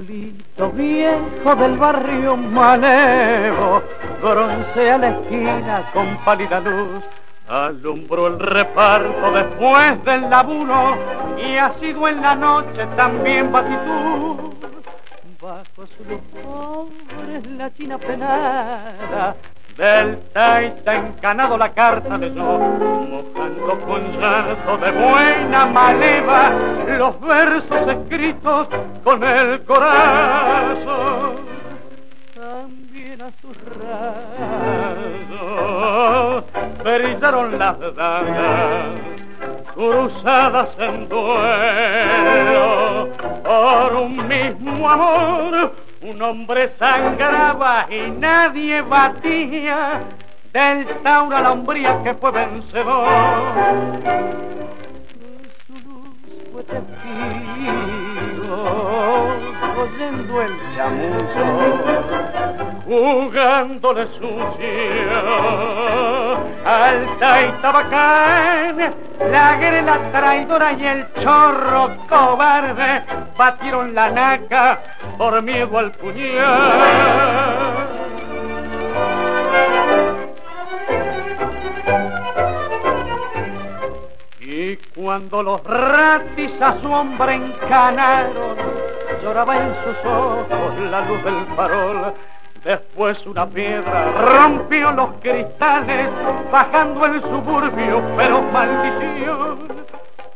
Farolito viejo del barrio Malevo, broncea la esquina con pálida luz. Alumbró el reparto después del laburo y ha sido en la noche también batitud. Bajo su luz pobre la china penada, del taita encanado la carta de sol, mojando con llanto de buena maleva los versos escritos con el corazón. También a sus rayos brillaron las dagas cruzadas en duelo por un mismo amor. Un hombre sangraba y nadie batía del tauro a la hombría que fue vencedor. Su luz fue testigo, oyendo el chamucho, jugándole sucio al taita bacán, la grela traidora y el chorro cobarde batieron la naca por miedo al puñal. Y cuando los ratis a su hombre encanaron, lloraba en sus ojos la luz del farol. Después una piedra rompió los cristales, bajando el suburbio, pero maldición.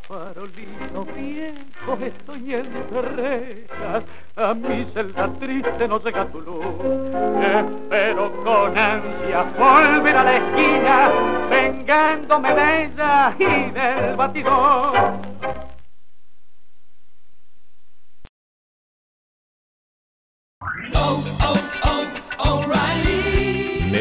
Farolito viejo, estoy entre rejas, a mi celda triste no llega tu luz. Espero con ansia volver a la esquina, vengándome de ella y del batidor.